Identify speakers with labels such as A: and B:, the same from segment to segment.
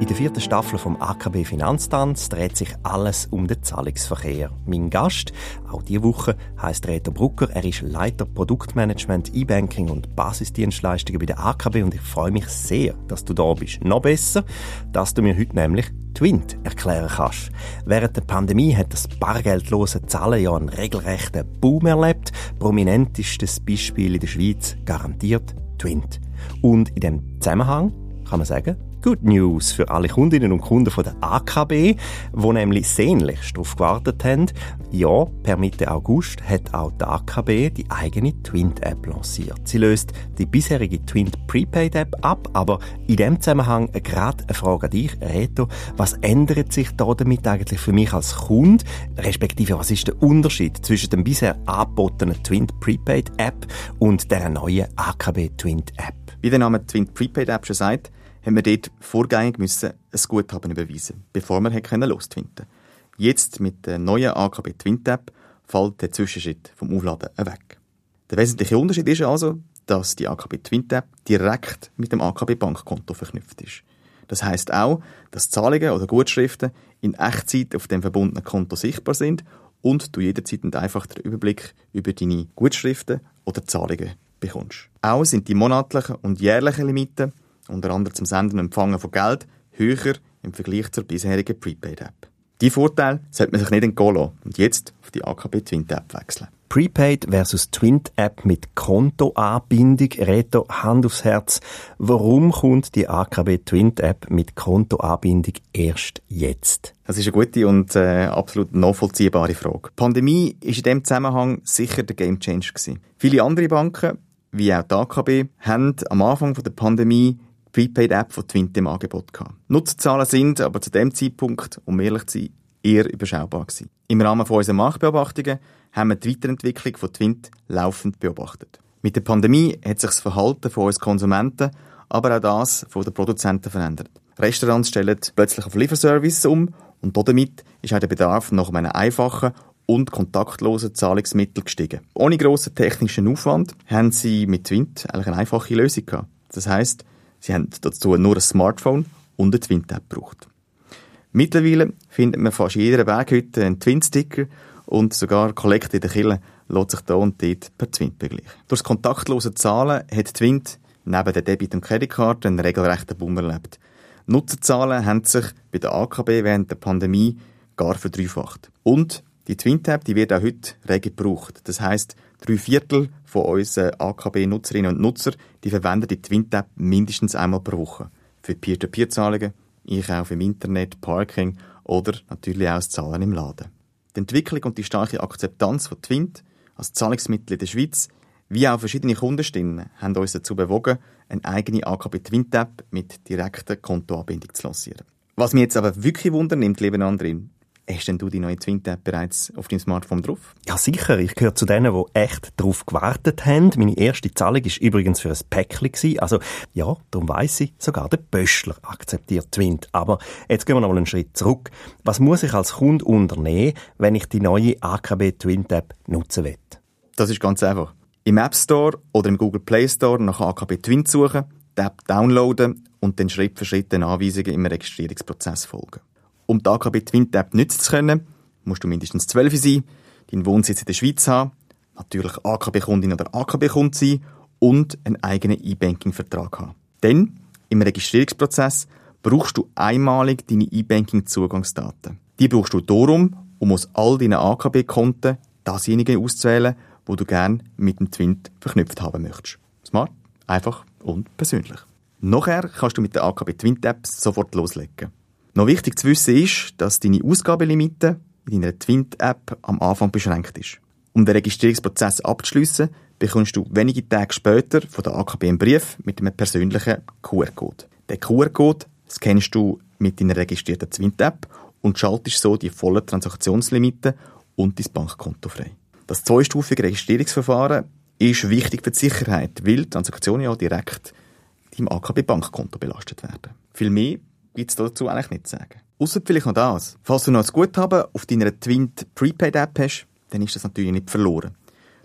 A: In der vierten Staffel vom AKB Finanztanz dreht sich alles um den Zahlungsverkehr. Mein Gast, auch diese Woche, heißt Reto Brucker. Er ist Leiter Produktmanagement, E-Banking und Basisdienstleistungen bei der AKB und ich freue mich sehr, dass du da bist. Noch besser, dass du mir heute nämlich Twint erklären kannst. Während der Pandemie hat das bargeldlose Zahlen ja einen regelrechten Boom erlebt. Prominentestes Beispiel in der Schweiz garantiert Twint. Und in dem Zusammenhang kann man sagen, Good News für alle Kundinnen und Kunden von der AKB, wo nämlich sehnlichst darauf gewartet haben. Ja, per Mitte August hat auch die AKB die eigene Twint-App lanciert. Sie löst die bisherige Twint Prepaid-App ab, aber in dem Zusammenhang gerade eine Frage an dich, Reto. Was ändert sich da damit eigentlich für mich als Kunde? Respektive, was ist der Unterschied zwischen dem bisher angebotenen Twint Prepaid-App und der neuen AKB Twint-App?
B: Wie der Name Twint Prepaid-App schon sagt, haben wir dort vorgängig müssen ein Guthaben überweisen, bevor wir können lostwinden. Jetzt mit der neuen AKB Twint App fällt der Zwischenschritt vom Aufladen weg. Der wesentliche Unterschied ist also, dass die AKB Twint App direkt mit dem AKB Bankkonto verknüpft ist. Das heißt auch, dass Zahlungen oder Gutschriften in Echtzeit auf dem verbundenen Konto sichtbar sind und du jederzeit einen einfachen Überblick über deine Gutschriften oder Zahlungen bekommst. Auch sind die monatlichen und jährlichen Limiten unter anderem zum Senden und Empfangen von Geld, höher im Vergleich zur bisherigen Prepaid-App. Die Vorteile sollte man sich nicht entgehen lassen und jetzt auf die AKB Twint App wechseln.
A: Prepaid versus Twint App mit Kontoanbindung. Reto, Hand aufs Herz. Warum kommt die AKB Twint App mit Kontoanbindung erst jetzt?
B: Das ist eine gute und äh, absolut nachvollziehbare Frage. Die Pandemie ist in dem Zusammenhang sicher der Gamechanger gewesen. Viele andere Banken, wie auch die AKB, haben am Anfang der Pandemie Prepaid-App von Twint im Angebot gehabt. Nutzerzahlen sind aber zu dem Zeitpunkt, um ehrlich zu sein, eher überschaubar gewesen. Im Rahmen von unseren Marktbeobachtungen haben wir die Weiterentwicklung von Twint laufend beobachtet. Mit der Pandemie hat sich das Verhalten von uns Konsumenten, aber auch das von den Produzenten verändert. Restaurants stellen plötzlich auf Lieferservice um und damit ist auch der Bedarf nach einem einfachen und kontaktlosen Zahlungsmittel gestiegen. Ohne grossen technischen Aufwand haben sie mit Twint eigentlich eine einfache Lösung gehabt. Das heißt, Sie haben dazu nur ein Smartphone und eine Twin-Tab gebraucht. Mittlerweile findet man fast in jeder Berghütte einen Twin-Sticker und sogar Kollekte in der Kille lässt sich da und dort per Twint begleichen. Durch das kontaktlose Zahlen hat Twint neben der Debit- und Kreditkarte einen regelrechten Boom erlebt. Nutzerzahlen haben sich bei der AKB während der Pandemie gar verdreifacht. Und die Twin-Tab, die wird auch heute rege gebraucht. Das heißt, drei Viertel von unseren AKB-Nutzerinnen und Nutzer, die verwenden die Twin-Tab mindestens einmal pro Woche. Für Peer-to-Peer-Zahlungen, Einkauf im Internet, Parking oder natürlich auch das Zahlen im Laden. Die Entwicklung und die starke Akzeptanz von Twint als Zahlungsmittel in der Schweiz, wie auch verschiedene Kundenstimmen, haben uns dazu bewogen, eine eigene AKB Twint-App mit direkter Kontoanbindung zu lancieren. Was mich jetzt aber wirklich wundernimmt, liebe Andrin, Hast denn du die neue Twin-Tab bereits auf deinem Smartphone drauf?
A: Ja, sicher. Ich gehöre zu denen, die echt drauf gewartet haben. Meine erste Zahlung war übrigens für ein Päckchen. Also, ja, darum weiss ich, sogar der Böschler akzeptiert Twint. Aber jetzt gehen wir noch mal einen Schritt zurück. Was muss ich als Kunde unternehmen, wenn ich die neue AKB Twin-Tab nutzen will?
B: Das ist ganz einfach. Im App Store oder im Google Play Store nach AKB Twint suchen, die App downloaden und den Schritt für Schritt den Anweisungen im Registrierungsprozess folgen. Um die AKB Twin App nutzen zu können, musst du mindestens 12 sein, deinen Wohnsitz in der Schweiz haben, natürlich AKB-Kundin oder AKB-Kund sein und einen eigenen E-Banking-Vertrag haben. Denn im Registrierungsprozess brauchst du einmalig deine E-Banking-Zugangsdaten. Die brauchst du darum, um aus all deinen AKB-Konten dasjenige auszuwählen, wo du gerne mit dem Twint verknüpft haben möchtest. Smart, einfach und persönlich. Nachher kannst du mit der AKB Twint App sofort loslegen. Noch wichtig zu wissen ist, dass deine Ausgabelimite in deiner Twint-App am Anfang beschränkt ist. Um den Registrierungsprozess abzuschliessen, bekommst du wenige Tage später von der AKB einen Brief mit einem persönlichen QR-Code. Den QR-Code scannst du mit deiner registrierten Twint-App und schaltest so die vollen Transaktionslimite und dein Bankkonto frei. Das zweistufige Registrierungsverfahren ist wichtig für die Sicherheit, weil Transaktionen ja direkt deinem AKB-Bankkonto belastet werden. Viel mehr gibt es dazu eigentlich nicht zu sagen. Ausser vielleicht noch das. Falls du noch ein Guthaben auf deiner Twint Prepaid App hast, dann ist das natürlich nicht verloren.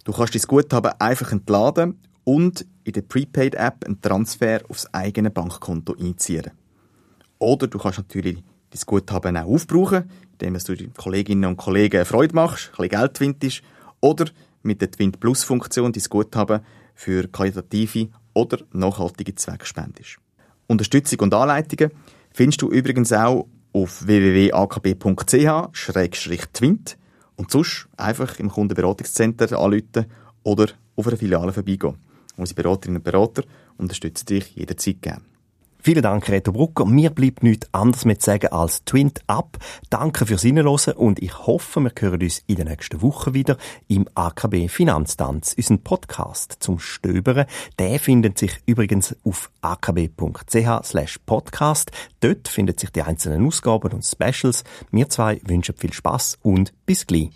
B: Du kannst dein Guthaben einfach entladen und in der Prepaid-App einen Transfer aufs eigene Bankkonto einziehen. Oder du kannst natürlich dein Guthaben auch aufbrauchen, indem du den Kolleginnen und Kollegen Freude machst, ein bisschen Geld twintest, oder mit der Twint Plus Funktion dein Guthaben für qualitative oder nachhaltige Zwecke spendest. Unterstützung und Anleitungen findest du übrigens auch auf www.akb.ch-twint und sonst einfach im Kundenberatungscenter anrufen oder auf einer Filiale vorbeigehen. Unsere Beraterinnen und Berater unterstützen dich jederzeit gerne.
A: Vielen Dank, Reto Brucker. Mir bleibt nichts anderes mit sagen als Twint ab. Danke fürs Hinhören und ich hoffe, wir hören uns in der nächsten Woche wieder im AKB Finanztanz, unseren Podcast zum Stöbern. Der findet sich übrigens auf akb.ch slash podcast. Dort finden sich die einzelnen Ausgaben und Specials. Wir zwei wünschen viel Spaß und bis gleich.